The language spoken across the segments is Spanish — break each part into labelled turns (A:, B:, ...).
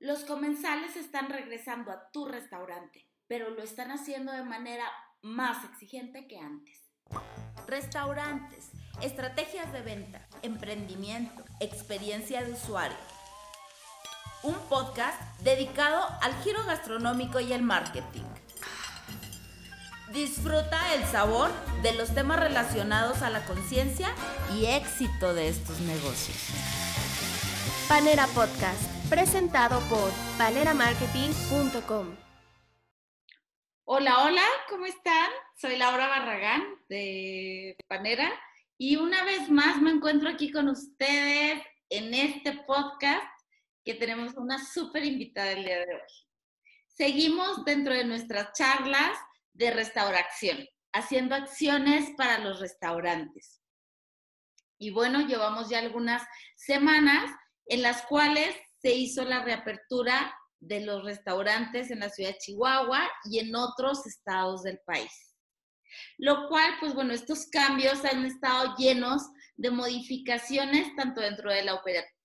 A: Los comensales están regresando a tu restaurante, pero lo están haciendo de manera más exigente que antes. Restaurantes, estrategias de venta, emprendimiento, experiencia de usuario. Un podcast dedicado al giro gastronómico y el marketing. Disfruta el sabor de los temas relacionados a la conciencia y éxito de estos negocios.
B: Panera Podcast presentado por paneramarketing.com.
A: Hola, hola, ¿cómo están? Soy Laura Barragán de Panera y una vez más me encuentro aquí con ustedes en este podcast que tenemos una súper invitada el día de hoy. Seguimos dentro de nuestras charlas de restauración, haciendo acciones para los restaurantes. Y bueno, llevamos ya algunas semanas en las cuales se hizo la reapertura de los restaurantes en la ciudad de Chihuahua y en otros estados del país. Lo cual, pues bueno, estos cambios han estado llenos de modificaciones tanto dentro de la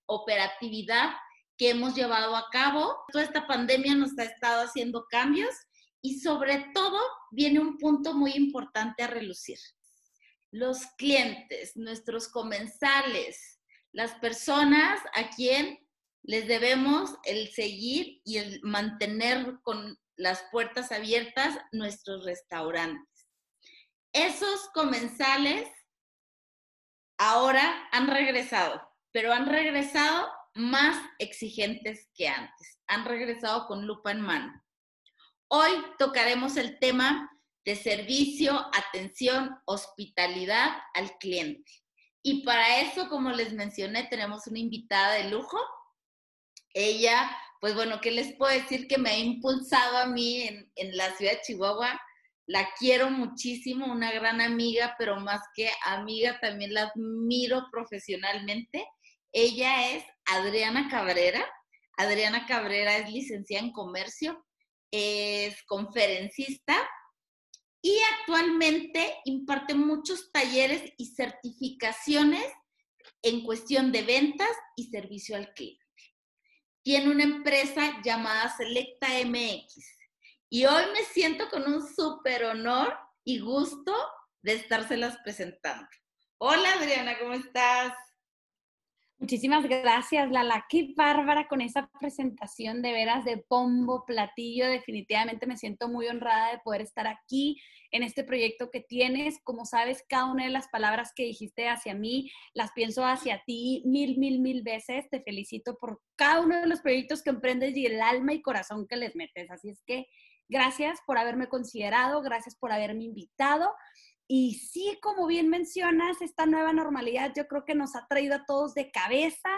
A: operatividad que hemos llevado a cabo. Toda esta pandemia nos ha estado haciendo cambios y sobre todo viene un punto muy importante a relucir. Los clientes, nuestros comensales, las personas a quien les debemos el seguir y el mantener con las puertas abiertas nuestros restaurantes. Esos comensales ahora han regresado, pero han regresado más exigentes que antes. Han regresado con lupa en mano. Hoy tocaremos el tema de servicio, atención, hospitalidad al cliente. Y para eso, como les mencioné, tenemos una invitada de lujo ella, pues bueno, ¿qué les puedo decir que me ha impulsado a mí en, en la ciudad de Chihuahua? La quiero muchísimo, una gran amiga, pero más que amiga también la admiro profesionalmente. Ella es Adriana Cabrera. Adriana Cabrera es licenciada en comercio, es conferencista y actualmente imparte muchos talleres y certificaciones en cuestión de ventas y servicio al cliente tiene una empresa llamada Selecta MX. Y hoy me siento con un súper honor y gusto de estárselas presentando. Hola Adriana, ¿cómo estás?
C: Muchísimas gracias, Lala. Qué bárbara con esa presentación de veras de pombo, platillo. Definitivamente me siento muy honrada de poder estar aquí en este proyecto que tienes. Como sabes, cada una de las palabras que dijiste hacia mí, las pienso hacia ti mil, mil, mil veces. Te felicito por cada uno de los proyectos que emprendes y el alma y corazón que les metes. Así es que gracias por haberme considerado, gracias por haberme invitado. Y sí, como bien mencionas, esta nueva normalidad yo creo que nos ha traído a todos de cabeza.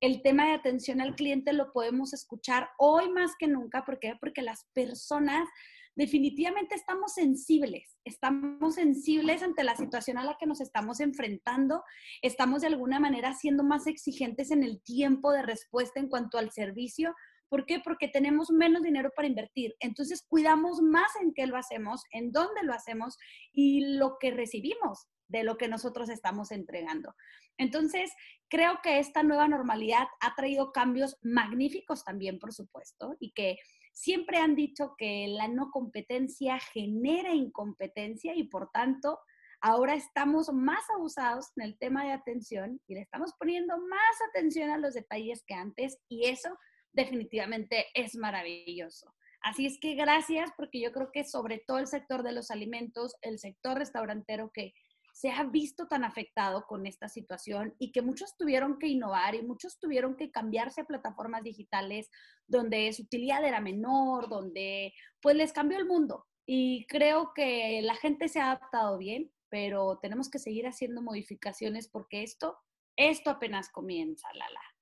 C: El tema de atención al cliente lo podemos escuchar hoy más que nunca. ¿Por qué? Porque las personas definitivamente estamos sensibles, estamos sensibles ante la situación a la que nos estamos enfrentando, estamos de alguna manera siendo más exigentes en el tiempo de respuesta en cuanto al servicio, ¿Por qué? Porque tenemos menos dinero para invertir. Entonces cuidamos más en qué lo hacemos, en dónde lo hacemos y lo que recibimos de lo que nosotros estamos entregando. Entonces, creo que esta nueva normalidad ha traído cambios magníficos también, por supuesto, y que siempre han dicho que la no competencia genera incompetencia y por tanto, ahora estamos más abusados en el tema de atención y le estamos poniendo más atención a los detalles que antes y eso definitivamente es maravilloso. Así es que gracias porque yo creo que sobre todo el sector de los alimentos, el sector restaurantero que se ha visto tan afectado con esta situación y que muchos tuvieron que innovar y muchos tuvieron que cambiarse a plataformas digitales donde su utilidad era menor, donde pues les cambió el mundo. Y creo que la gente se ha adaptado bien, pero tenemos que seguir haciendo modificaciones porque esto, esto apenas comienza, Lala.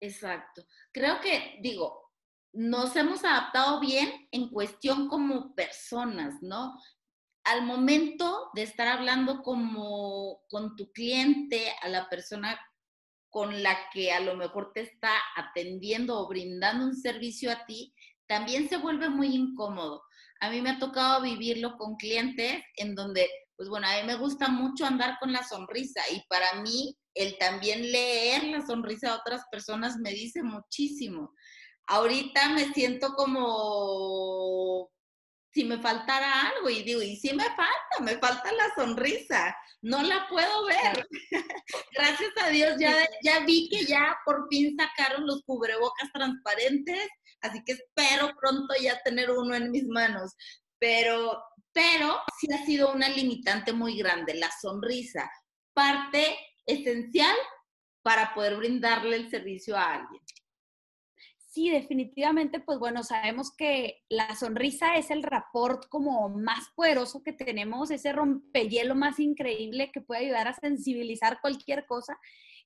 A: Exacto. Creo que, digo, nos hemos adaptado bien en cuestión como personas, ¿no? Al momento de estar hablando como con tu cliente, a la persona con la que a lo mejor te está atendiendo o brindando un servicio a ti, también se vuelve muy incómodo. A mí me ha tocado vivirlo con clientes en donde, pues bueno, a mí me gusta mucho andar con la sonrisa y para mí el también leer la sonrisa de otras personas me dice muchísimo. ahorita me siento como si me faltara algo y digo, y sí me falta, me falta la sonrisa, no la puedo ver. Gracias a Dios ya, ya vi que ya por fin sacaron los cubrebocas transparentes, así que espero pronto ya tener uno en mis manos. Pero, pero sí ha sido una limitante muy grande, la sonrisa, parte esencial para poder brindarle el servicio a alguien.
C: Sí, definitivamente, pues bueno, sabemos que la sonrisa es el rapport como más poderoso que tenemos, ese rompehielo más increíble que puede ayudar a sensibilizar cualquier cosa.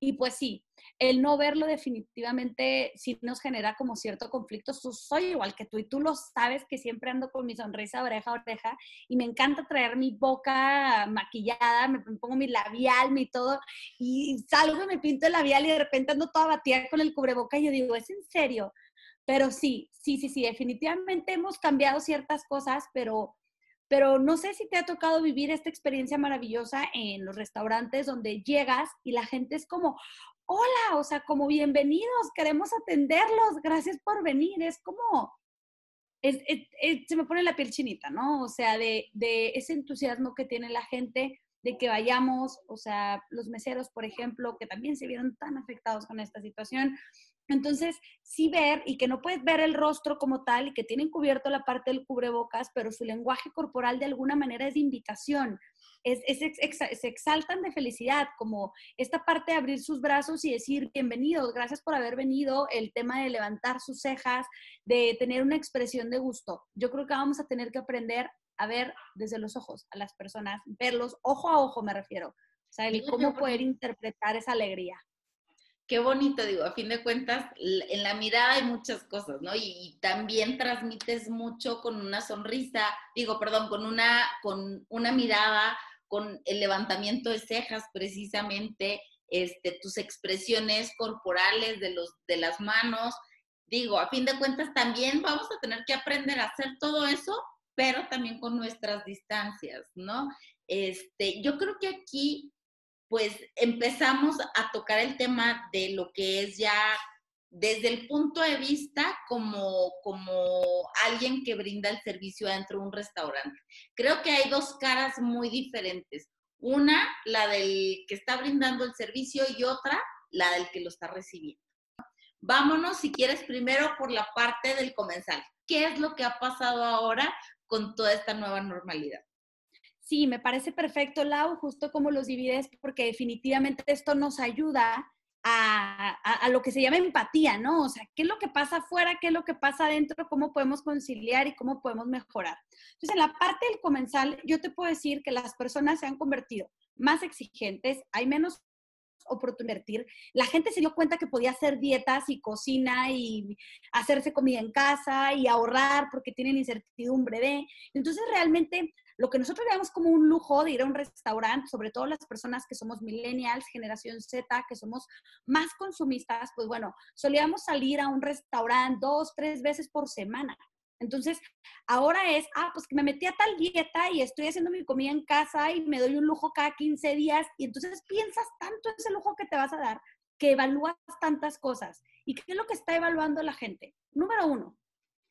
C: Y pues sí, el no verlo definitivamente sí nos genera como cierto conflicto. soy igual que tú y tú lo sabes que siempre ando con mi sonrisa oreja a oreja y me encanta traer mi boca maquillada, me pongo mi labial, mi todo y salgo y me pinto el labial y de repente ando toda batida con el cubreboca y yo digo, ¿es en serio? Pero sí, sí, sí, sí, definitivamente hemos cambiado ciertas cosas, pero pero no sé si te ha tocado vivir esta experiencia maravillosa en los restaurantes donde llegas y la gente es como, hola, o sea, como bienvenidos, queremos atenderlos, gracias por venir. Es como, se me pone la piel chinita, ¿no? O sea, de, de ese entusiasmo que tiene la gente de que vayamos, o sea, los meseros, por ejemplo, que también se vieron tan afectados con esta situación, entonces, sí ver y que no puedes ver el rostro como tal y que tienen cubierto la parte del cubrebocas, pero su lenguaje corporal de alguna manera es de invitación. Es, se exaltan de felicidad, como esta parte de abrir sus brazos y decir bienvenidos, gracias por haber venido, el tema de levantar sus cejas, de tener una expresión de gusto. Yo creo que vamos a tener que aprender a ver desde los ojos a las personas, verlos ojo a ojo me refiero, o sea, el cómo poder interpretar esa alegría
A: qué bonito, digo, a fin de cuentas, en la mirada hay muchas cosas, ¿no? Y, también transmites mucho con una sonrisa, digo, perdón, con una, con una mirada, con el levantamiento de cejas precisamente, este, tus expresiones corporales de, los, de las manos. Digo, a fin de cuentas también vamos a tener que aprender a hacer todo eso, pero también con nuestras distancias, ¿no? Este, yo creo que aquí pues empezamos a tocar el tema de lo que es ya desde el punto de vista como, como alguien que brinda el servicio dentro de un restaurante. Creo que hay dos caras muy diferentes. Una, la del que está brindando el servicio y otra, la del que lo está recibiendo. Vámonos, si quieres, primero por la parte del comensal. ¿Qué es lo que ha pasado ahora con toda esta nueva normalidad?
C: Sí, me parece perfecto, Lau, justo como los divides, porque definitivamente esto nos ayuda a, lo que se llama empatía, ¿no? O sea, ¿qué es lo que pasa afuera? ¿Qué es lo que pasa adentro? ¿Cómo podemos conciliar y cómo podemos mejorar? Entonces, en la parte del comensal, yo te puedo decir que las personas se han convertido más exigentes, hay menos oportunidad. La gente se dio cuenta que podía hacer dietas y cocina y hacerse comida en casa y ahorrar porque tienen incertidumbre de. Entonces, realmente lo que nosotros veamos como un lujo de ir a un restaurante, sobre todo las personas que somos millennials, generación Z, que somos más consumistas, pues bueno, solíamos salir a un restaurante dos, tres veces por semana. Entonces, ahora es, ah, pues que me metí a tal dieta y estoy haciendo mi comida en casa y me doy un lujo cada 15 días. Y entonces piensas tanto ese lujo que te vas a dar que evalúas tantas cosas. ¿Y qué es lo que está evaluando la gente? Número uno,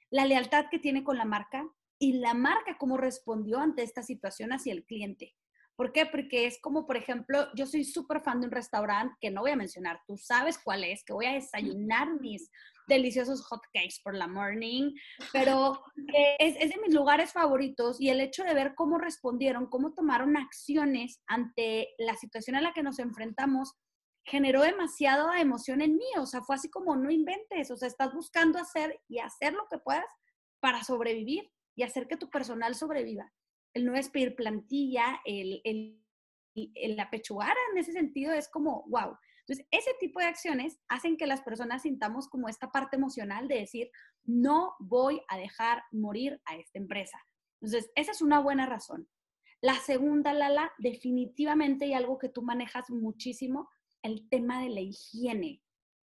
C: la lealtad que tiene con la marca, y la marca cómo respondió ante esta situación hacia el cliente. ¿Por qué? Porque es como, por ejemplo, yo soy súper fan de un restaurante que no voy a mencionar, tú sabes cuál es, que voy a desayunar mis deliciosos hot cakes por la morning, pero es, es, de mis lugares favoritos y el hecho de ver cómo respondieron, cómo tomaron acciones ante la situación a la que nos enfrentamos, generó demasiada emoción en mí, o sea, fue así como no inventes, o sea, estás buscando hacer y hacer lo que puedas para sobrevivir y hacer que tu personal sobreviva. El no despedir plantilla, el, el, el apechugar en ese sentido es como, wow. Entonces, ese tipo de acciones hacen que las personas sintamos como esta parte emocional de decir, no voy a dejar morir a esta empresa. Entonces, esa es una buena razón. La segunda, Lala, definitivamente hay algo que tú manejas muchísimo, el tema de la higiene.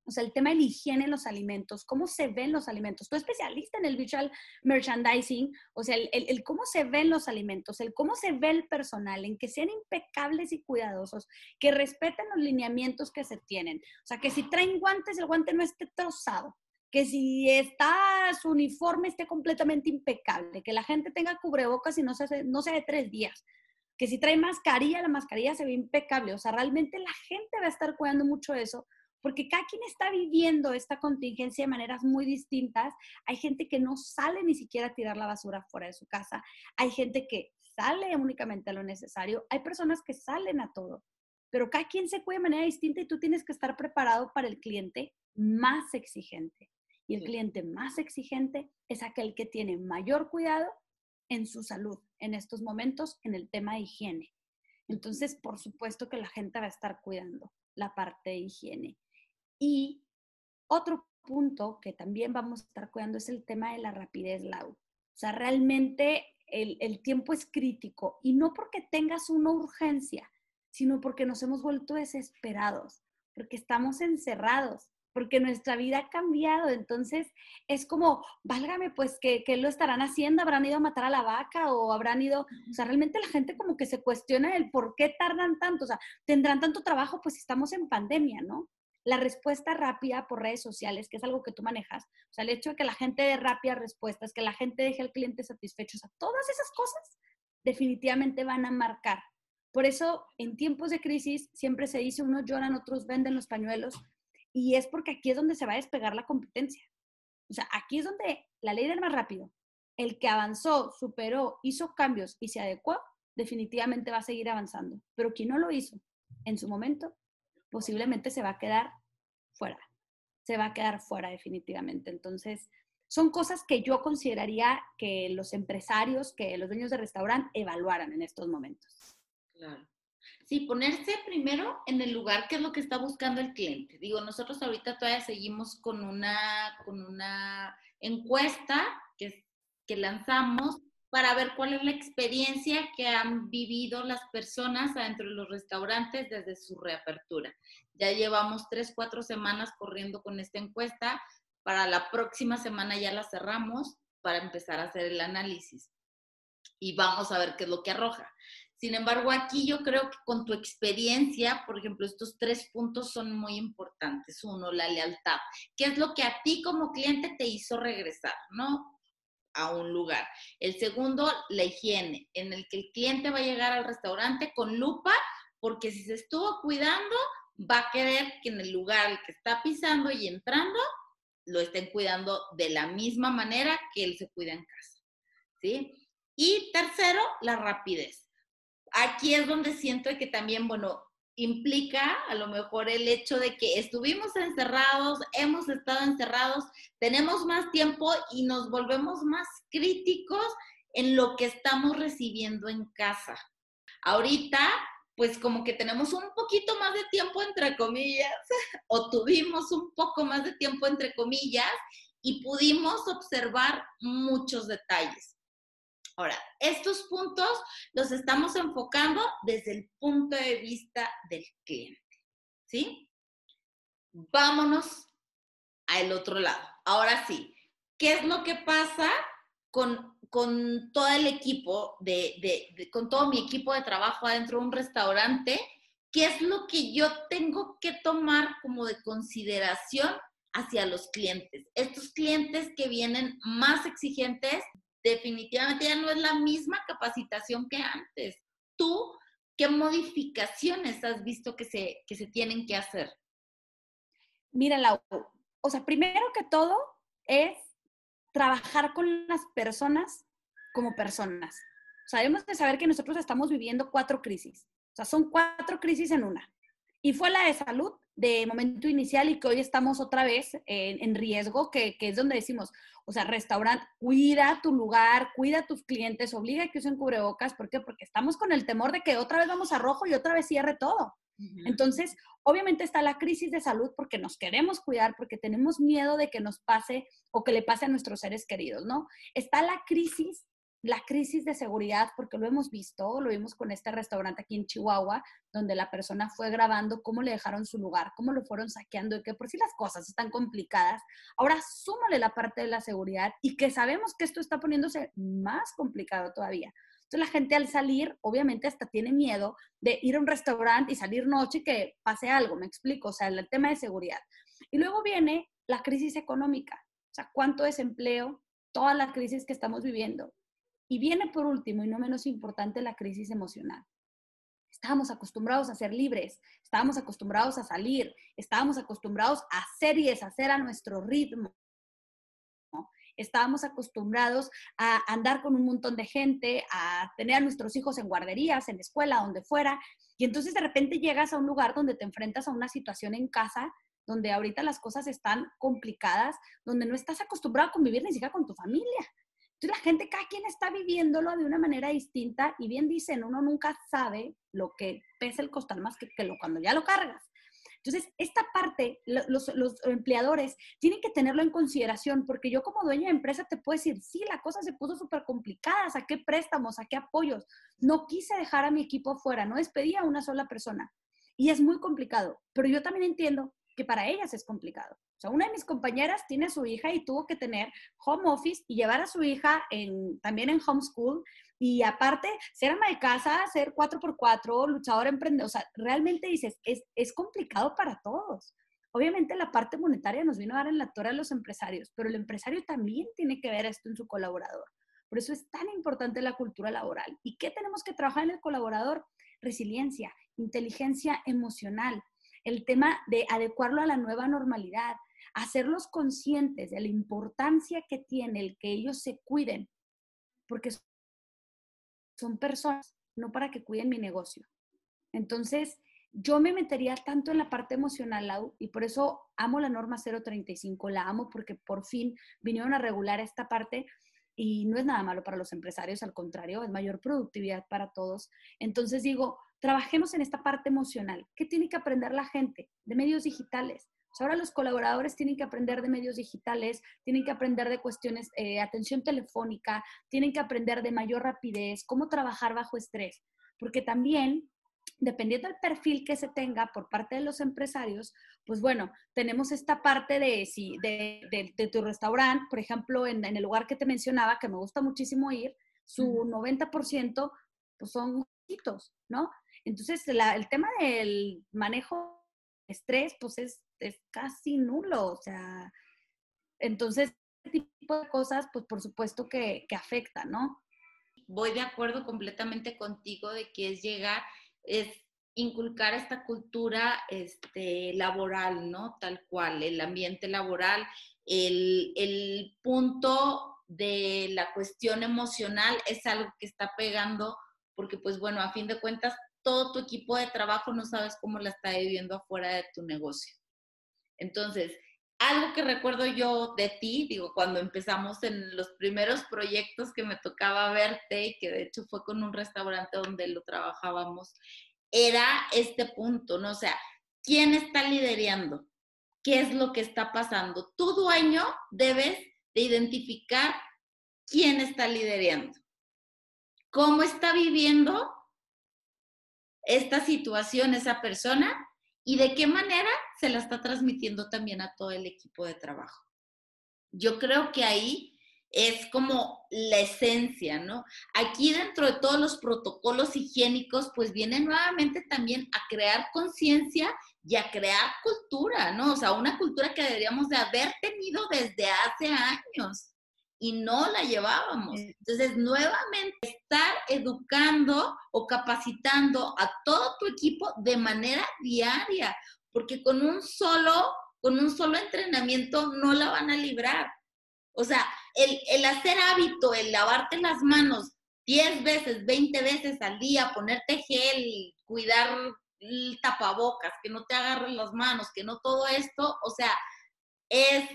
C: O sea, el tema de la higiene en los alimentos, cómo se ven los alimentos. Tú especialista en el visual merchandising, o sea, el, cómo se ven los alimentos, el cómo se ve el personal, en que sean impecables y cuidadosos, que respeten los lineamientos que se tienen. O sea, que si traen guantes, el guante no esté trozado, que si está su uniforme esté completamente impecable, que la gente tenga cubrebocas y no se, no se de tres días, que si trae mascarilla, la mascarilla se ve impecable. O sea, realmente la gente va a estar cuidando mucho eso, porque cada quien está viviendo esta contingencia de maneras muy distintas. Hay gente que no sale ni siquiera a tirar la basura fuera de su casa. Hay gente que sale únicamente a lo necesario. Hay personas que salen a todo. Pero cada quien se cuida de manera distinta y tú tienes que estar preparado para el cliente más exigente. Y el cliente más exigente es aquel que tiene mayor cuidado en su salud en estos momentos en el tema de higiene. Entonces, por supuesto que la gente va a estar cuidando la parte de higiene. Y otro punto que también vamos a estar cuidando es el tema de la rapidez, Lau. O sea, realmente el, el tiempo es crítico y no porque tengas una urgencia, sino porque nos hemos vuelto desesperados, porque estamos encerrados, porque nuestra vida ha cambiado. Entonces es como, válgame, pues, ¿qué, lo estarán haciendo? ¿Habrán ido a matar a la vaca o habrán ido? O sea, realmente la gente como que se cuestiona el por qué tardan tanto. O sea, tendrán tanto trabajo, pues estamos en pandemia, ¿no? La respuesta rápida por redes sociales, que es algo que tú manejas, o sea, el hecho de que la gente dé rápidas respuestas, que la gente deje al cliente satisfecho, o sea, todas esas cosas definitivamente van a marcar. Por eso, en tiempos de crisis, siempre se dice, unos lloran, otros venden los pañuelos, y es porque aquí es donde se va a despegar la competencia. O sea, aquí es donde la ley del más rápido, el que avanzó, superó, hizo cambios y se adecuó, definitivamente va a seguir avanzando. Pero quien no lo hizo en su momento, posiblemente se va a quedar fuera. Se va a quedar fuera definitivamente. Entonces, son cosas que yo consideraría que los empresarios, que los dueños de restaurante evaluaran en estos momentos.
A: Claro. Sí, ponerse primero en el lugar que es lo que está buscando el cliente. Digo, nosotros ahorita todavía seguimos con una, con una encuesta que, que lanzamos para ver cuál es la experiencia que han vivido las personas adentro de los restaurantes desde su reapertura. Ya llevamos tres, cuatro semanas corriendo con esta encuesta. Para la próxima semana ya la cerramos para empezar a hacer el análisis. Y vamos a ver qué es lo que arroja. Sin embargo, aquí yo creo que con tu experiencia, por ejemplo, estos tres puntos son muy importantes. Uno, la lealtad. ¿Qué es lo que a ti como cliente te hizo regresar, no? A un lugar. El segundo, la higiene, en el que el cliente va a llegar al restaurante con lupa, porque si se estuvo cuidando, va a querer que en el lugar que está pisando y entrando, lo estén cuidando de la misma manera que él se cuida en casa. ¿Sí? Y tercero, la rapidez aquí es donde siento que también, bueno, implica a lo mejor el hecho de que estuvimos encerrados, hemos estado encerrados, tenemos más tiempo y nos volvemos más críticos en lo que estamos recibiendo en casa. Ahorita, pues como que tenemos un poquito más de tiempo, entre comillas, o tuvimos un poco más de tiempo, entre comillas, y pudimos observar muchos detalles. Ahora, estos puntos los estamos enfocando desde el punto de vista del cliente, ¿sí? Vámonos al otro lado. Ahora sí, ¿qué es lo que pasa con, todo el equipo, de, con todo mi equipo de trabajo adentro de un restaurante? ¿Qué es lo que yo tengo que tomar como de consideración hacia los clientes? Estos clientes que vienen más exigentes definitivamente ya no es la misma capacitación que antes. ¿Tú qué modificaciones has visto que se, que se tienen que hacer?
C: Mira, Lau, o sea, primero que todo es trabajar con las personas como personas. O sea, debemos de saber que nosotros estamos viviendo cuatro crisis. O sea, son cuatro crisis en una. Y fue la de salud de momento inicial y que hoy estamos otra vez en, en riesgo, que, que, es donde decimos, o sea, restaurante, cuida tu lugar, cuida a tus clientes, obliga a que usen cubrebocas. ¿Por qué? Porque estamos con el temor de que otra vez vamos a rojo y otra vez cierre todo. Entonces, obviamente está la crisis de salud porque nos queremos cuidar, porque tenemos miedo de que nos pase o que le pase a nuestros seres queridos, ¿no? Está la crisis la crisis de seguridad, porque lo hemos visto, lo vimos con este restaurante aquí en Chihuahua, donde la persona fue grabando cómo le dejaron su lugar, cómo lo fueron saqueando, y que por si las cosas están complicadas. Ahora súmale la parte de la seguridad y que sabemos que esto está poniéndose más complicado todavía. Entonces la gente al salir, obviamente hasta tiene miedo de ir a un restaurante y salir noche y que pase algo, me explico, o sea, el tema de seguridad. Y luego viene la crisis económica, o sea, cuánto desempleo, toda la crisis que estamos viviendo. Y viene por último, y no menos importante, la crisis emocional. Estábamos acostumbrados a ser libres, estábamos acostumbrados a salir, estábamos acostumbrados a hacer y deshacer a nuestro ritmo. Estábamos acostumbrados a andar con un montón de gente, a tener a nuestros hijos en guarderías, en la escuela, donde fuera. Y entonces de repente llegas a un lugar donde te enfrentas a una situación en casa donde ahorita las cosas están complicadas, donde no estás acostumbrado a convivir ni siquiera con tu familia. Entonces la gente, cada quien está viviéndolo de una manera distinta y bien dicen, uno nunca sabe lo que pesa el costal más que, cuando ya lo cargas. Entonces, esta parte, los, empleadores tienen que tenerlo en consideración, porque yo como dueña de empresa te puedo decir, sí, la cosa se puso súper complicada, saqué préstamos, saqué apoyos, no quise dejar a mi equipo fuera, no despedí a una sola persona. Y es muy complicado, pero yo también entiendo que para ellas es complicado. O sea, una de mis compañeras tiene a su hija y tuvo que tener home office y llevar a su hija en, también en homeschool y aparte ser ama de casa, ser 4x4, luchador emprendedor. O sea, realmente dices, es, es complicado para todos. Obviamente la parte monetaria nos vino a dar en la torre a los empresarios, pero el empresario también tiene que ver esto en su colaborador. Por eso es tan importante la cultura laboral. ¿Y qué tenemos que trabajar en el colaborador? Resiliencia, inteligencia emocional, el tema de adecuarlo a la nueva normalidad, hacerlos conscientes de la importancia que tiene el que ellos se cuiden, porque son personas, no para que cuiden mi negocio. Entonces, yo me metería tanto en la parte emocional, Lau, y por eso amo la norma 035, la amo porque por fin vinieron a regular esta parte y no es nada malo para los empresarios, al contrario, es mayor productividad para todos. Entonces digo, trabajemos en esta parte emocional. ¿Qué tiene que aprender la gente de medios digitales? Ahora los colaboradores tienen que aprender de medios digitales, tienen que aprender de cuestiones, eh, atención telefónica, tienen que aprender de mayor rapidez, cómo trabajar bajo estrés, porque también dependiendo del perfil que se tenga por parte de los empresarios, pues bueno, tenemos esta parte de, si, de, tu restaurante, por ejemplo, en, en, el lugar que te mencionaba, que me gusta muchísimo ir, su 90% pues son hitos, ¿no? Entonces, el tema del manejo estrés, pues es, casi nulo, o sea, entonces, este tipo de cosas, pues por supuesto que, que afecta, ¿no?
A: Voy de acuerdo completamente contigo de que es llegar, es inculcar esta cultura este, laboral, ¿no? Tal cual, el ambiente laboral, el, el punto de la cuestión emocional es algo que está pegando porque pues bueno, a fin de cuentas todo tu equipo de trabajo no sabes cómo la está viviendo afuera de tu negocio. Entonces, algo que recuerdo yo de ti, digo, cuando empezamos en los primeros proyectos que me tocaba verte, y que de hecho fue con un restaurante donde lo trabajábamos, era este punto, ¿no? O sea, ¿quién está liderando? ¿Qué es lo que está pasando? Tu dueño debes de identificar quién está liderando, cómo está viviendo esta situación esa persona y de qué manera se la está transmitiendo también a todo el equipo de trabajo. Yo creo que ahí es como la esencia, ¿no? Aquí dentro de todos los protocolos higiénicos, pues viene nuevamente también a crear conciencia y a crear cultura, ¿no? O sea, una cultura que deberíamos de haber tenido desde hace años y no la llevábamos. Entonces, nuevamente, estar educando o capacitando a todo tu equipo de manera diaria, porque con un solo, con un solo entrenamiento no la van a librar. O sea, el, el hacer hábito, el lavarte las manos 10 veces, 20 veces al día, ponerte gel, cuidar el tapabocas, que no te agarren las manos, que no todo esto, o sea, es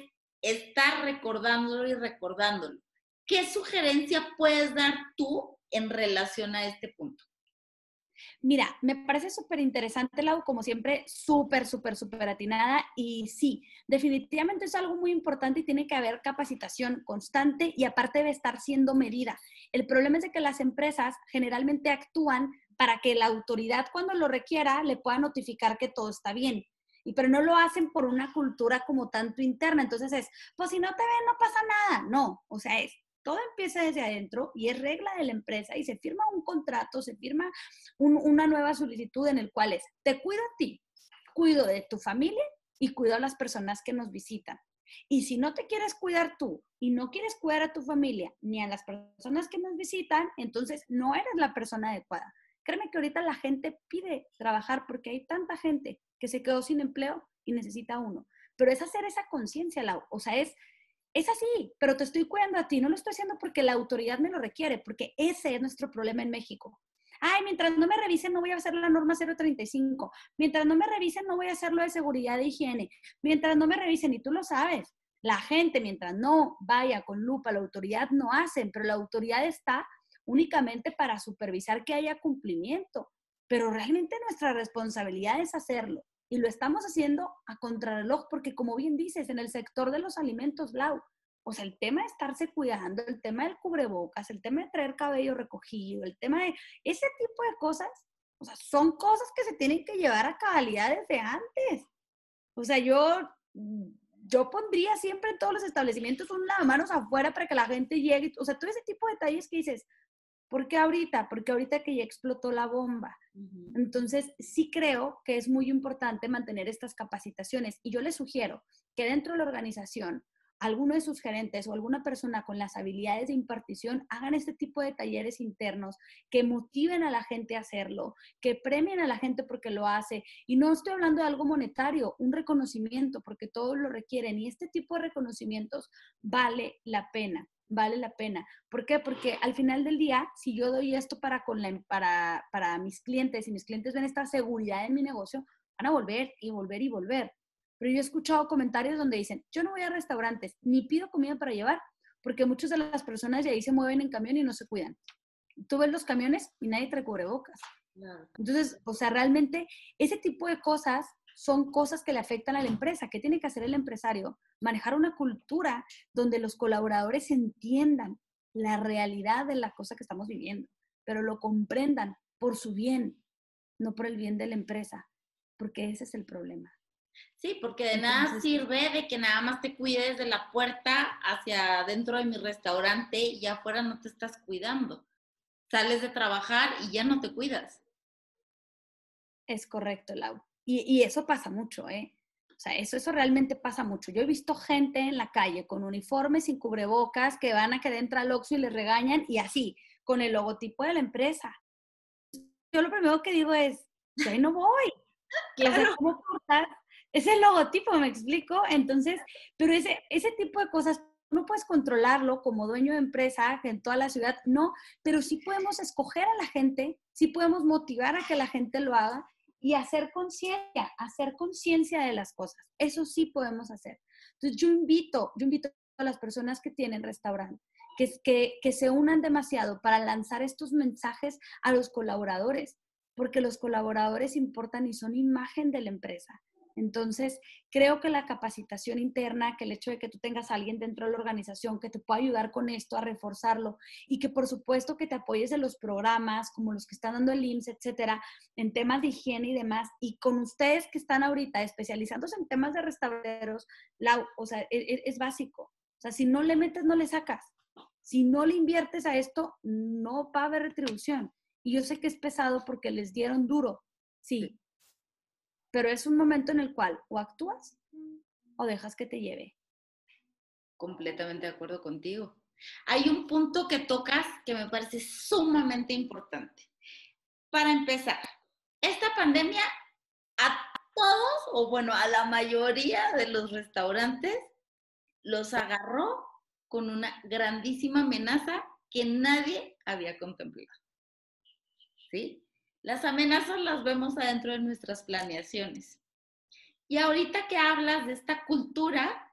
A: estar recordándolo y recordándolo. ¿Qué sugerencia puedes dar tú en relación a este punto?
C: Mira, me parece súper interesante, Lau, como siempre, súper, súper, súper atinada. Y sí, definitivamente es algo muy importante y tiene que haber capacitación constante y aparte debe estar siendo medida. El problema es que las empresas generalmente actúan para que la autoridad cuando lo requiera le pueda notificar que todo está bien y pero no lo hacen por una cultura como tanto interna. Entonces es, pues si no te ven, no pasa nada. No, o sea, es, todo empieza desde adentro y es regla de la empresa y se firma un contrato, se firma una nueva solicitud en el cual es, te cuido a ti, cuido de tu familia y cuido a las personas que nos visitan. Y si no te quieres cuidar tú y no quieres cuidar a tu familia ni a las personas que nos visitan, entonces no eres la persona adecuada. Créeme que ahorita la gente pide trabajar porque hay tanta gente que se quedó sin empleo y necesita uno. Pero es hacer esa conciencia, o sea, es, es así, pero te estoy cuidando a ti, no lo estoy haciendo porque la autoridad me lo requiere, porque ese es nuestro problema en México. Ay, mientras no me revisen no voy a hacer la norma 035, mientras no me revisen no voy a hacer lo de seguridad e higiene, mientras no me revisen, y tú lo sabes, la gente mientras no vaya con lupa, la autoridad no hacen, pero la autoridad está únicamente para supervisar que haya cumplimiento, pero realmente nuestra responsabilidad es hacerlo y lo estamos haciendo a contrarreloj porque como bien dices, en el sector de los alimentos, Lau, o sea, el tema de estarse cuidando, el tema del cubrebocas, el tema de traer cabello recogido, el tema de ese tipo de cosas, o sea, son cosas que se tienen que llevar a cabalidad desde antes. O sea, yo, yo pondría siempre en todos los establecimientos un lavamanos afuera para que la gente llegue, o sea, todo ese tipo de detalles que dices, ¿Por qué ahorita? Porque ahorita que ya explotó la bomba. Entonces, sí creo que es muy importante mantener estas capacitaciones. Y yo les sugiero que dentro de la organización, alguno de sus gerentes o alguna persona con las habilidades de impartición hagan este tipo de talleres internos que motiven a la gente a hacerlo, que premien a la gente porque lo hace. Y no estoy hablando de algo monetario, un reconocimiento, porque todos lo requieren. Y este tipo de reconocimientos vale la pena vale la pena. ¿Por qué? Porque al final del día, si yo doy esto para, con la, para, para mis clientes y mis clientes ven esta seguridad en mi negocio, van a volver y volver y volver. Pero yo he escuchado comentarios donde dicen, yo no voy a restaurantes, ni pido comida para llevar, porque muchas de las personas de ahí se mueven en camión y no se cuidan. Tú ves los camiones y nadie trae cubrebocas. Entonces, o sea, realmente ese tipo de cosas son cosas que le afectan a la empresa. ¿Qué tiene que hacer el empresario? Manejar una cultura donde los colaboradores entiendan la realidad de la cosa que estamos viviendo, pero lo comprendan por su bien, no por el bien de la empresa, porque ese es el problema.
A: Sí, porque de nada sirve de que nada más te cuides de la puerta hacia dentro de mi restaurante y afuera no te estás cuidando. Sales de trabajar y ya no te cuidas.
C: Es correcto, Lau. Y, eso pasa mucho, ¿eh? O sea, eso, eso realmente pasa mucho. Yo he visto gente en la calle con uniformes sin cubrebocas que van a que entra al Oxxo y les regañan y así, con el logotipo de la empresa. Yo lo primero que digo es, ahí no voy. Claro. ¿cómo cortar? Es el logotipo, me explico. Entonces, pero ese, ese tipo de cosas no puedes controlarlo como dueño de empresa en toda la ciudad, no, pero sí podemos escoger a la gente, sí podemos motivar a que la gente lo haga y hacer conciencia, hacer conciencia de las cosas. Eso sí podemos hacer. Entonces yo invito, yo invito a las personas que tienen restaurante, que, que, que se unan demasiado para lanzar estos mensajes a los colaboradores, porque los colaboradores importan y son imagen de la empresa. Entonces, creo que la capacitación interna, que el hecho de que tú tengas a alguien dentro de la organización que te pueda ayudar con esto, a reforzarlo, y que por supuesto que te apoyes en los programas como los que están dando el IMSS, etcétera, en temas de higiene y demás, y con ustedes que están ahorita especializándose en temas de restauranteros, o sea, es, e, es básico. O sea, si no le metes, no le sacas. Si no le inviertes a esto, no va a haber retribución. Y yo sé que es pesado porque les dieron duro, sí, pero es un momento en el cual o actúas o dejas que te lleve.
A: Completamente de acuerdo contigo. Hay un punto que tocas que me parece sumamente importante. Para empezar, esta pandemia a todos, o bueno, a la mayoría de los restaurantes, los agarró con una grandísima amenaza que nadie había contemplado. ¿Sí? Las amenazas las vemos adentro de nuestras planeaciones. Y ahorita que hablas de esta cultura,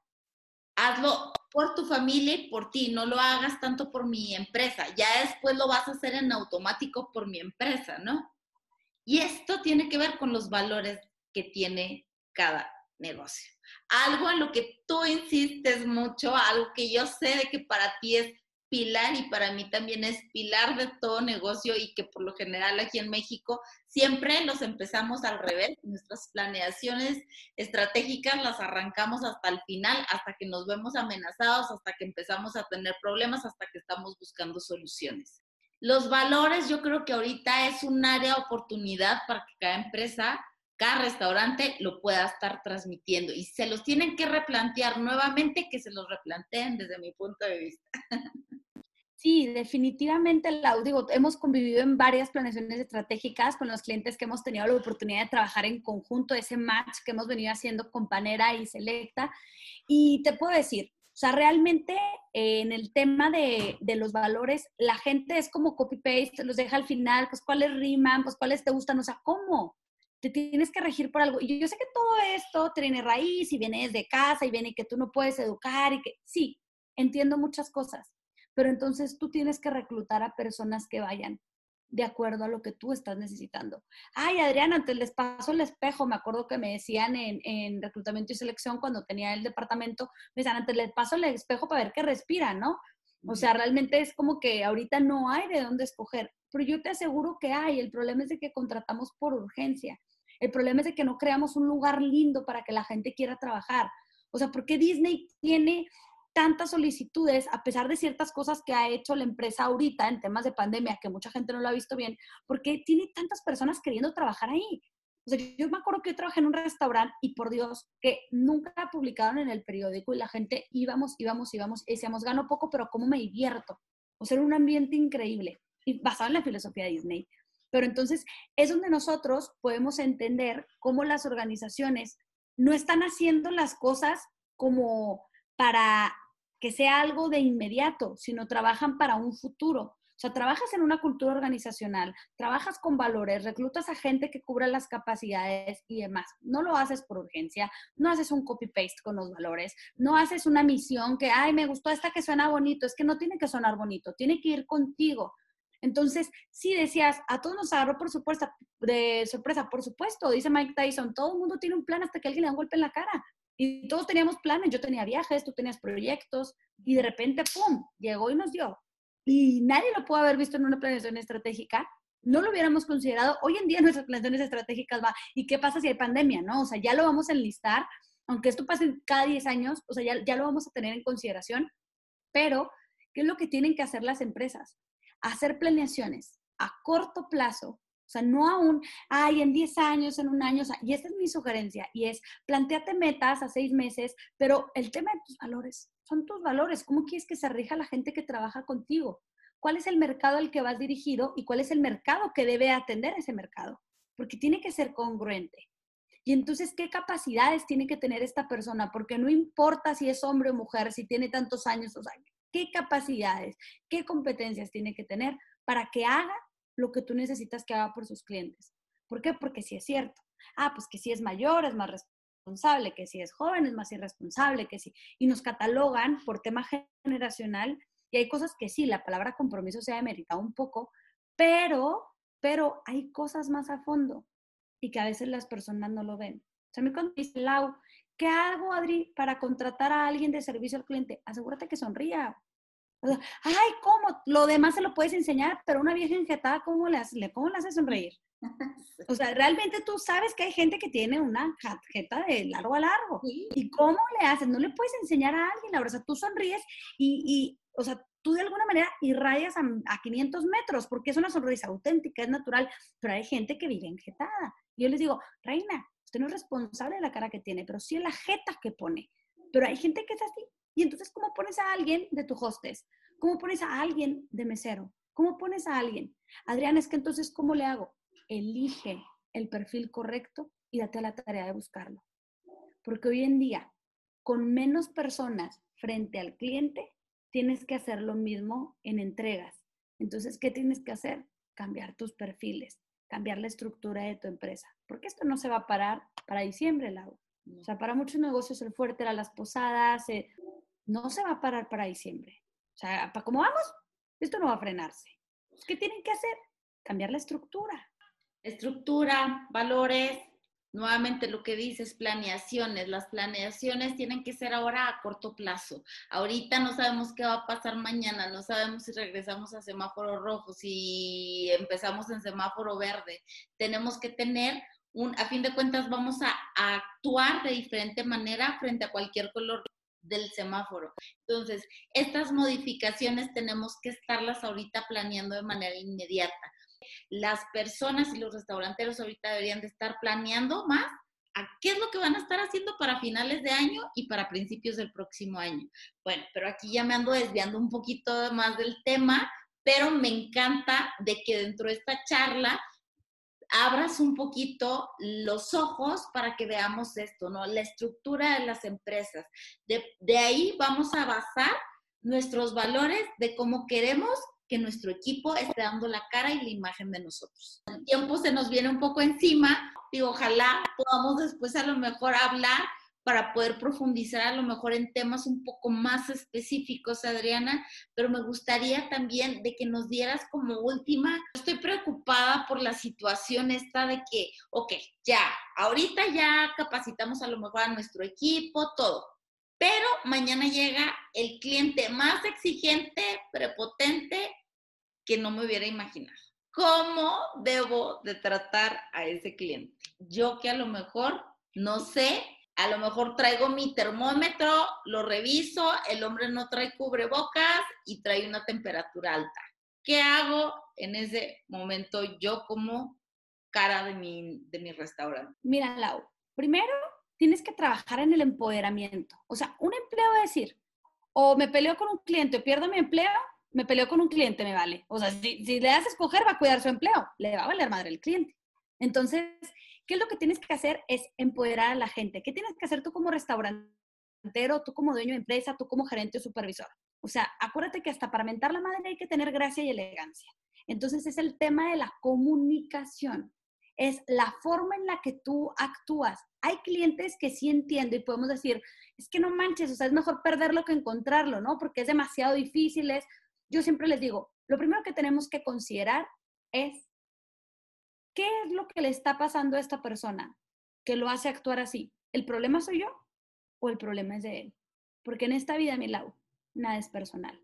A: hazlo por tu familia y por ti, no lo hagas tanto por mi empresa, ya después lo vas a hacer en automático por mi empresa, ¿no? Y esto tiene que ver con los valores que tiene cada negocio. Algo en lo que tú insistes mucho, algo que yo sé de que para ti es pilar y para mí también es pilar de todo negocio y que por lo general aquí en México siempre los empezamos al revés. Nuestras planeaciones estratégicas las arrancamos hasta el final, hasta que nos vemos amenazados, hasta que empezamos a tener problemas, hasta que estamos buscando soluciones. Los valores yo creo que ahorita es un área de oportunidad para que cada empresa cada restaurante lo pueda estar transmitiendo y se los tienen que replantear nuevamente, que se los replanteen desde mi punto de vista.
C: Sí, definitivamente, Lau, digo, hemos convivido en varias planeaciones estratégicas con los clientes que hemos tenido la oportunidad de trabajar en conjunto, ese match que hemos venido haciendo con Panera y Selecta. Y te puedo decir, o sea, realmente eh, en el tema de, de, los valores, la gente es como copy-paste, los deja al final, pues cuáles riman, pues cuáles te gustan, o sea, ¿cómo? Te tienes que regir por algo. Y yo sé que todo esto tiene raíz y viene desde casa y viene que tú no puedes educar y que sí, entiendo muchas cosas pero entonces tú tienes que reclutar a personas que vayan de acuerdo a lo que tú estás necesitando. Ay, Adriana, antes les paso el espejo. Me acuerdo que me decían en, reclutamiento y selección cuando tenía el departamento, me decían, antes les paso el espejo para ver qué respira, ¿no? O sea, realmente es como que ahorita no hay de dónde escoger, pero yo te aseguro que hay. El problema es de que contratamos por urgencia. El problema es de que no creamos un lugar lindo para que la gente quiera trabajar. O sea, ¿por qué Disney tiene tantas solicitudes, a pesar de ciertas cosas que ha hecho la empresa ahorita en temas de pandemia, que mucha gente no lo ha visto bien, porque tiene tantas personas queriendo trabajar ahí. O sea, yo me acuerdo que yo trabajé en un restaurante y por Dios, que nunca publicaron en el periódico y la gente íbamos, íbamos, íbamos y decíamos, gano poco, pero ¿cómo me divierto? O sea, era un ambiente increíble y basado en la filosofía de Disney. Pero entonces es donde nosotros podemos entender cómo las organizaciones no están haciendo las cosas como para que sea algo de inmediato, sino trabajan para un futuro. O sea, trabajas en una cultura organizacional, trabajas con valores, reclutas a gente que cubra las capacidades y demás. No lo haces por urgencia, no haces un copy-paste con los valores, no haces una misión que, ay, me gustó esta que suena bonito. Es que no tiene que sonar bonito, tiene que ir contigo. Entonces, si decías, a todos nos agarró por supuesto, de sorpresa, por supuesto, dice Mike Tyson, todo el mundo tiene un plan hasta que alguien le da un golpe en la cara. Y todos teníamos planes, yo tenía viajes, tú tenías proyectos, y de repente, ¡pum!, llegó y nos dio. Y nadie lo pudo haber visto en una planeación estratégica, no lo hubiéramos considerado. Hoy en día nuestras planeaciones estratégicas va, ¿y qué pasa si hay pandemia? ¿No? O sea, ya lo vamos a enlistar, aunque esto pase cada 10 años, o sea, ya, ya lo vamos a tener en consideración, pero ¿qué es lo que tienen que hacer las empresas? Hacer planeaciones a corto plazo o sea, no aún, ay, en 10 años, en un año, y esta es mi sugerencia, y es, planteate metas a seis meses, pero el tema de tus valores, son tus valores, ¿cómo quieres que se rija la gente que trabaja contigo? ¿Cuál es el mercado al que vas dirigido y cuál es el mercado que debe atender ese mercado? Porque tiene que ser congruente. Y entonces, ¿qué capacidades tiene que tener esta persona? Porque no importa si es hombre o mujer, si tiene tantos años, o sea, ¿qué capacidades, qué competencias tiene que tener para que haga lo que tú necesitas que haga por sus clientes. ¿Por qué? Porque si es cierto. Ah, pues que si es mayor es más responsable, que si es joven es más irresponsable, que si. Y nos catalogan por tema generacional y hay cosas que sí, la palabra compromiso se ha demeritado un poco, pero, pero hay cosas más a fondo y que a veces las personas no lo ven. O sea, a mí cuando dice Lau, ¿qué hago, Adri, para contratar a alguien de servicio al cliente? Asegúrate que sonría ay, ¿cómo? Lo demás se lo puedes enseñar, pero una vieja enjetada, ¿cómo le haces, cómo le haces sonreír? O sea, realmente tú sabes que hay gente que tiene una jeta de largo a largo. ¿Y cómo le haces? No le puedes enseñar a alguien, la verdad. O sea, tú sonríes y, y, o sea, tú de alguna manera irrayas a, a 500 metros porque es una sonrisa auténtica, es natural, pero hay gente que vive enjetada. Yo les digo, reina, usted no es responsable de la cara que tiene, pero sí de la jeta que pone. Pero hay gente que es así. Y entonces, ¿cómo pones a alguien de tu hostes? ¿Cómo pones a alguien de mesero? ¿Cómo pones a alguien? Adrián, es que entonces, ¿cómo le hago? Elige el perfil correcto y date a la tarea de buscarlo. Porque hoy en día, con menos personas frente al cliente, tienes que hacer lo mismo en entregas. Entonces, ¿qué tienes que hacer? Cambiar tus perfiles, cambiar la estructura de tu empresa. Porque esto no se va a parar para diciembre, Lau. O sea, para muchos negocios el fuerte era las posadas, eh, no se va a parar para diciembre. O sea, cómo vamos, esto no va a frenarse. ¿Qué tienen que hacer? Cambiar la estructura.
A: Estructura, valores, nuevamente lo que dices, planeaciones. Las planeaciones tienen que ser ahora a corto plazo. Ahorita no sabemos qué va a pasar mañana, no sabemos si regresamos a semáforo rojo, si empezamos en semáforo verde. Tenemos que tener un, a fin de cuentas vamos a, a actuar de diferente manera frente a cualquier color del semáforo. Entonces, estas modificaciones tenemos que estarlas ahorita planeando de manera inmediata. las personas y los restauranteros ahorita deberían de estar planeando más a qué es lo que van a estar haciendo para finales de año y para principios del próximo año. Bueno, pero aquí ya me ando desviando un poquito más del tema, pero me encanta de que dentro de esta charla abras un poquito los ojos para que veamos esto, ¿no? La estructura de las empresas. De, ahí vamos a basar nuestros valores de cómo queremos que nuestro equipo esté dando la cara y la imagen de nosotros. El tiempo se nos viene un poco encima y ojalá podamos después a lo mejor hablar para poder profundizar a lo mejor en temas un poco más específicos, Adriana, pero me gustaría también de que nos dieras como última, estoy preocupada por la situación esta de que, ok, ya, ahorita ya capacitamos a lo mejor a nuestro equipo, todo, pero mañana llega el cliente más exigente, prepotente, que no me hubiera imaginado. ¿Cómo debo de tratar a ese cliente? Yo que a lo mejor no sé, a lo mejor traigo mi termómetro, lo reviso, el hombre no trae cubrebocas y trae una temperatura alta. ¿Qué hago en ese momento yo como cara de mi, de mi restaurante?
C: Mira, Lau, primero tienes que trabajar en el empoderamiento. O sea, un empleo a decir, o me peleo con un cliente pierdo mi empleo, me peleo con un cliente, me vale. O sea, si, si le das a escoger, va a cuidar su empleo, le va a valer madre el cliente. Entonces, ¿qué es lo que tienes que hacer? Es empoderar a la gente. ¿Qué tienes que hacer tú como restaurantero, tú como dueño de empresa, tú como gerente o supervisor? O sea, acuérdate que hasta para mentar la madre hay que tener gracia y elegancia. Entonces, es el tema de la comunicación. Es la forma en la que tú actúas. Hay clientes que sí entiendo y podemos decir, es que no manches, o sea, es mejor perderlo que encontrarlo, ¿no? Porque es demasiado difícil, es yo siempre les digo, lo primero que tenemos que considerar es qué es lo que le está pasando a esta persona que lo hace actuar así. ¿El problema soy yo o el problema es de él? Porque en esta vida, mi lado, nada es personal.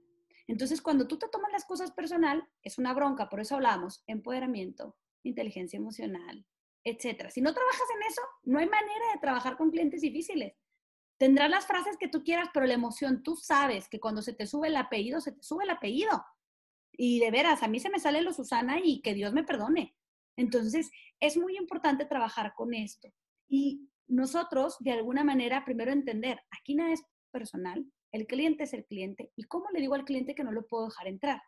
C: Entonces, cuando tú te tomas las cosas personal, es una bronca, por eso hablamos, empoderamiento, inteligencia emocional, etcétera. Si no trabajas en eso, no hay manera de trabajar con clientes difíciles. Tendrás las frases que tú quieras, pero la emoción, tú sabes que cuando se te sube el apellido, se te sube el apellido. Y de veras, a mí se me sale lo Susana y que Dios me perdone. Entonces, es muy importante trabajar con esto. Y nosotros, de alguna manera, primero entender, aquí nada es personal, el cliente es el cliente. ¿Y cómo le digo al cliente que no lo puedo dejar entrar?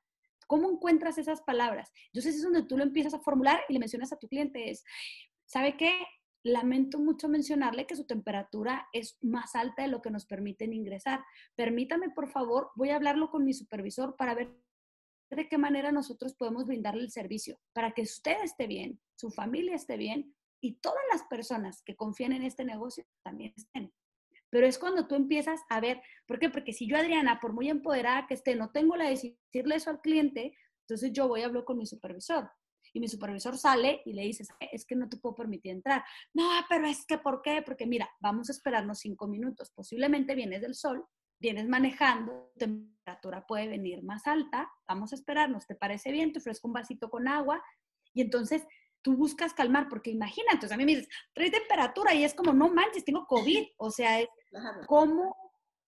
C: ¿Cómo encuentras esas palabras? Yo sé si es donde tú lo empiezas a formular y le mencionas a tu cliente, es, ¿sabe qué? lamento mucho mencionarle que su temperatura es más alta de lo que nos permiten ingresar. Permítame, por favor, voy a hablarlo con mi supervisor para ver de qué manera nosotros podemos brindarle el servicio para que usted esté bien, su familia esté bien y todas las personas que confían en este negocio también estén. Pero es cuando tú empiezas a ver, ¿por qué? Porque si yo, Adriana, por muy empoderada que esté, no tengo la de decirle eso al cliente, entonces yo voy a hablar con mi supervisor y mi supervisor sale y le dice, es que no te puedo permitir entrar. No, pero es que, ¿por qué? Porque mira, vamos a esperarnos cinco minutos. Posiblemente vienes del sol, vienes manejando, tu temperatura puede venir más alta, vamos a esperarnos, ¿te parece bien? Te ofrezco un vasito con agua y entonces tú buscas calmar, porque imagínate, entonces a mí me dices, trae temperatura y es como, no manches, tengo COVID, o sea, es cómo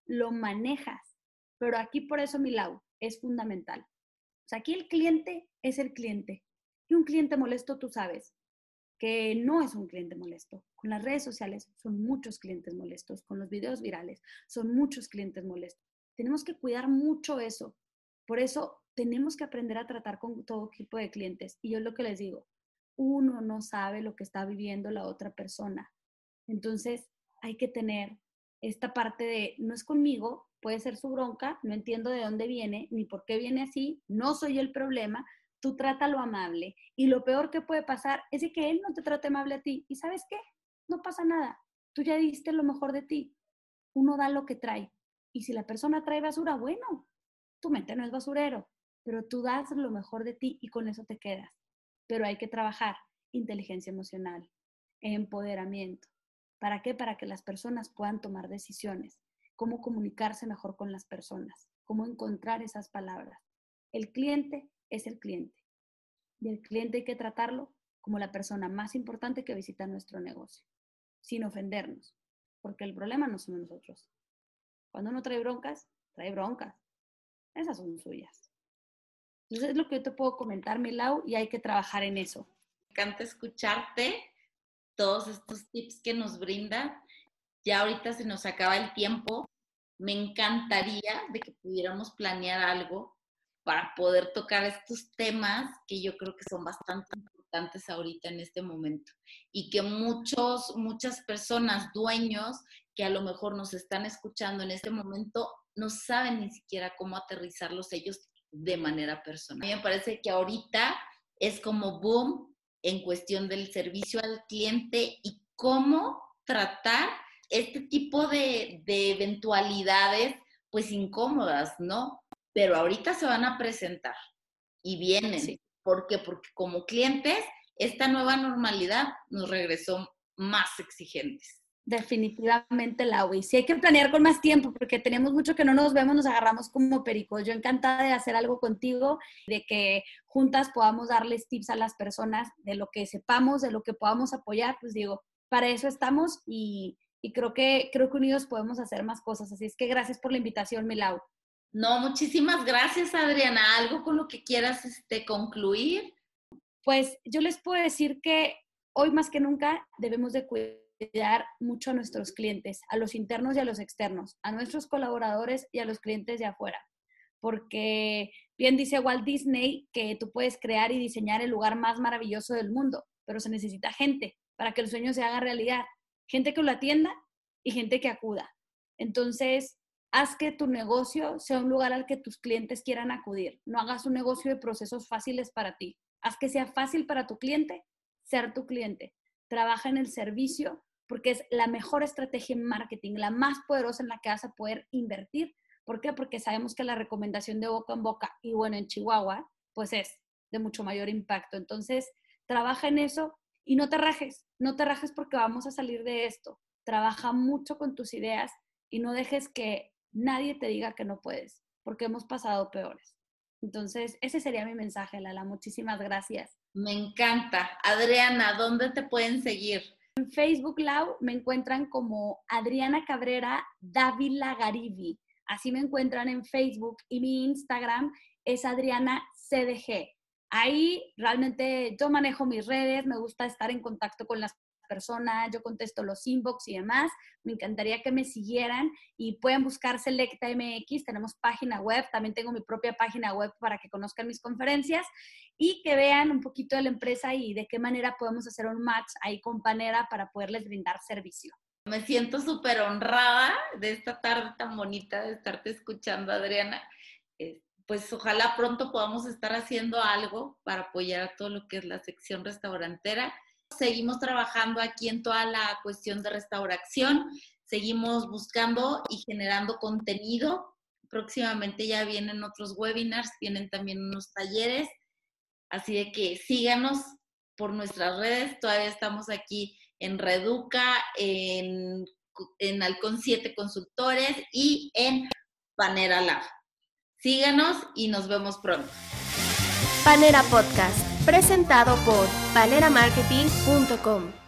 C: lo manejas. Pero aquí por eso, mi Lau, es fundamental. O sea, aquí el cliente es el cliente un cliente molesto, tú sabes que no es un cliente molesto. Con las redes sociales son muchos clientes molestos, con los videos virales son muchos clientes molestos. Tenemos que cuidar mucho eso. Por eso tenemos que aprender a tratar con todo tipo de clientes. Y yo lo que les digo, uno no sabe lo que está viviendo la otra persona. Entonces hay que tener esta parte de, no es conmigo, puede ser su bronca, no entiendo de dónde viene, ni por qué viene así, no soy el problema, tú trátalo amable. Y lo peor que puede pasar es que él no te trate amable a ti. ¿Y sabes qué? No pasa nada. Tú ya diste lo mejor de ti. Uno da lo que trae. Y si la persona trae basura, bueno, tu mente no es basurero, pero tú das lo mejor de ti y con eso te quedas. Pero hay que trabajar inteligencia emocional, empoderamiento. ¿Para qué? Para que las personas puedan tomar decisiones, cómo comunicarse mejor con las personas, cómo encontrar esas palabras. El cliente es el cliente. Y el cliente hay que tratarlo como la persona más importante que visita nuestro negocio, sin ofendernos, porque el problema no somos nosotros. Cuando uno trae broncas, trae broncas. Esas son suyas. Entonces es lo que yo te puedo comentar, Milau, y hay que trabajar en eso.
A: Me encanta escucharte, todos estos tips que nos brinda. Ya ahorita se nos acaba el tiempo. Me encantaría de que pudiéramos planear algo para poder tocar estos temas que yo creo que son bastante importantes ahorita en este momento y que muchos, muchas personas, dueños que a lo mejor nos están escuchando en este momento, no saben ni siquiera cómo aterrizarlos ellos de manera personal. A mí me parece que ahorita es como boom en cuestión del servicio al cliente y cómo tratar este tipo de, de eventualidades pues incómodas, ¿no? Pero ahorita se van a presentar y vienen. ¿Por qué? Porque como clientes, esta nueva normalidad nos regresó más exigentes.
C: Definitivamente, Laui. Sí hay que planear con más tiempo porque tenemos mucho que no nos vemos, nos agarramos como pericos. Yo encantada de hacer algo contigo, de que juntas podamos darles tips a las personas de lo que sepamos, de lo que podamos apoyar. Pues digo, para eso estamos y, creo, que, creo que unidos podemos hacer más cosas. Así es que gracias por la invitación, Milau.
A: No, muchísimas gracias, Adriana. ¿Algo con lo que quieras este, concluir?
C: Pues yo les puedo decir que hoy más que nunca debemos de cuidar mucho a nuestros clientes, a los internos y a los externos, a nuestros colaboradores y a los clientes de afuera. Porque bien dice Walt Disney que tú puedes crear y diseñar el lugar más maravilloso del mundo, pero se necesita gente para que el sueño se haga realidad. Gente que lo atienda y gente que acuda. Entonces, haz que tu negocio sea un lugar al que tus clientes quieran acudir. No hagas un negocio de procesos fáciles para ti. Haz que sea fácil para tu cliente ser tu cliente. Trabaja en el servicio porque es la mejor estrategia en marketing, la más poderosa en la que vas a poder invertir. ¿Por qué? Porque sabemos que la recomendación de boca en boca, y bueno, en Chihuahua, pues es de mucho mayor impacto. Entonces, trabaja en eso y no te rajes, no te rajes porque vamos a salir de esto. Trabaja mucho con tus ideas y no dejes que nadie te diga que no puedes, porque hemos pasado peores. Entonces, ese sería mi mensaje, Lala. Muchísimas gracias.
A: Me encanta. Adriana, ¿dónde te pueden seguir?
C: En Facebook Lau me encuentran como Adriana Cabrera Dávila Garibi. Así me encuentran en Facebook y mi Instagram es Adriana CDG. Ahí realmente yo manejo mis redes, me gusta estar en contacto con las personas, yo contesto los inbox y demás. Me encantaría que me siguieran y pueden buscar Selecta MX, tenemos página web, también tengo mi propia página web para que conozcan mis conferencias y que vean un poquito de la empresa y de qué manera podemos hacer un match ahí con Panera para poderles brindar servicio.
A: Me siento súper honrada de esta tarde tan bonita de estarte escuchando, Adriana. Eh, pues ojalá pronto podamos estar haciendo algo para apoyar a todo lo que es la sección restaurantera Seguimos trabajando aquí en toda la cuestión de restauración, seguimos buscando y generando contenido. Próximamente ya vienen otros webinars, vienen también unos talleres, así de que síganos por nuestras redes, todavía estamos aquí en Reduca, en, en Halcón 7 Consultores y en Panera Lab. Síganos y nos vemos pronto.
B: Panera Podcast presentado por valeramarketing.com.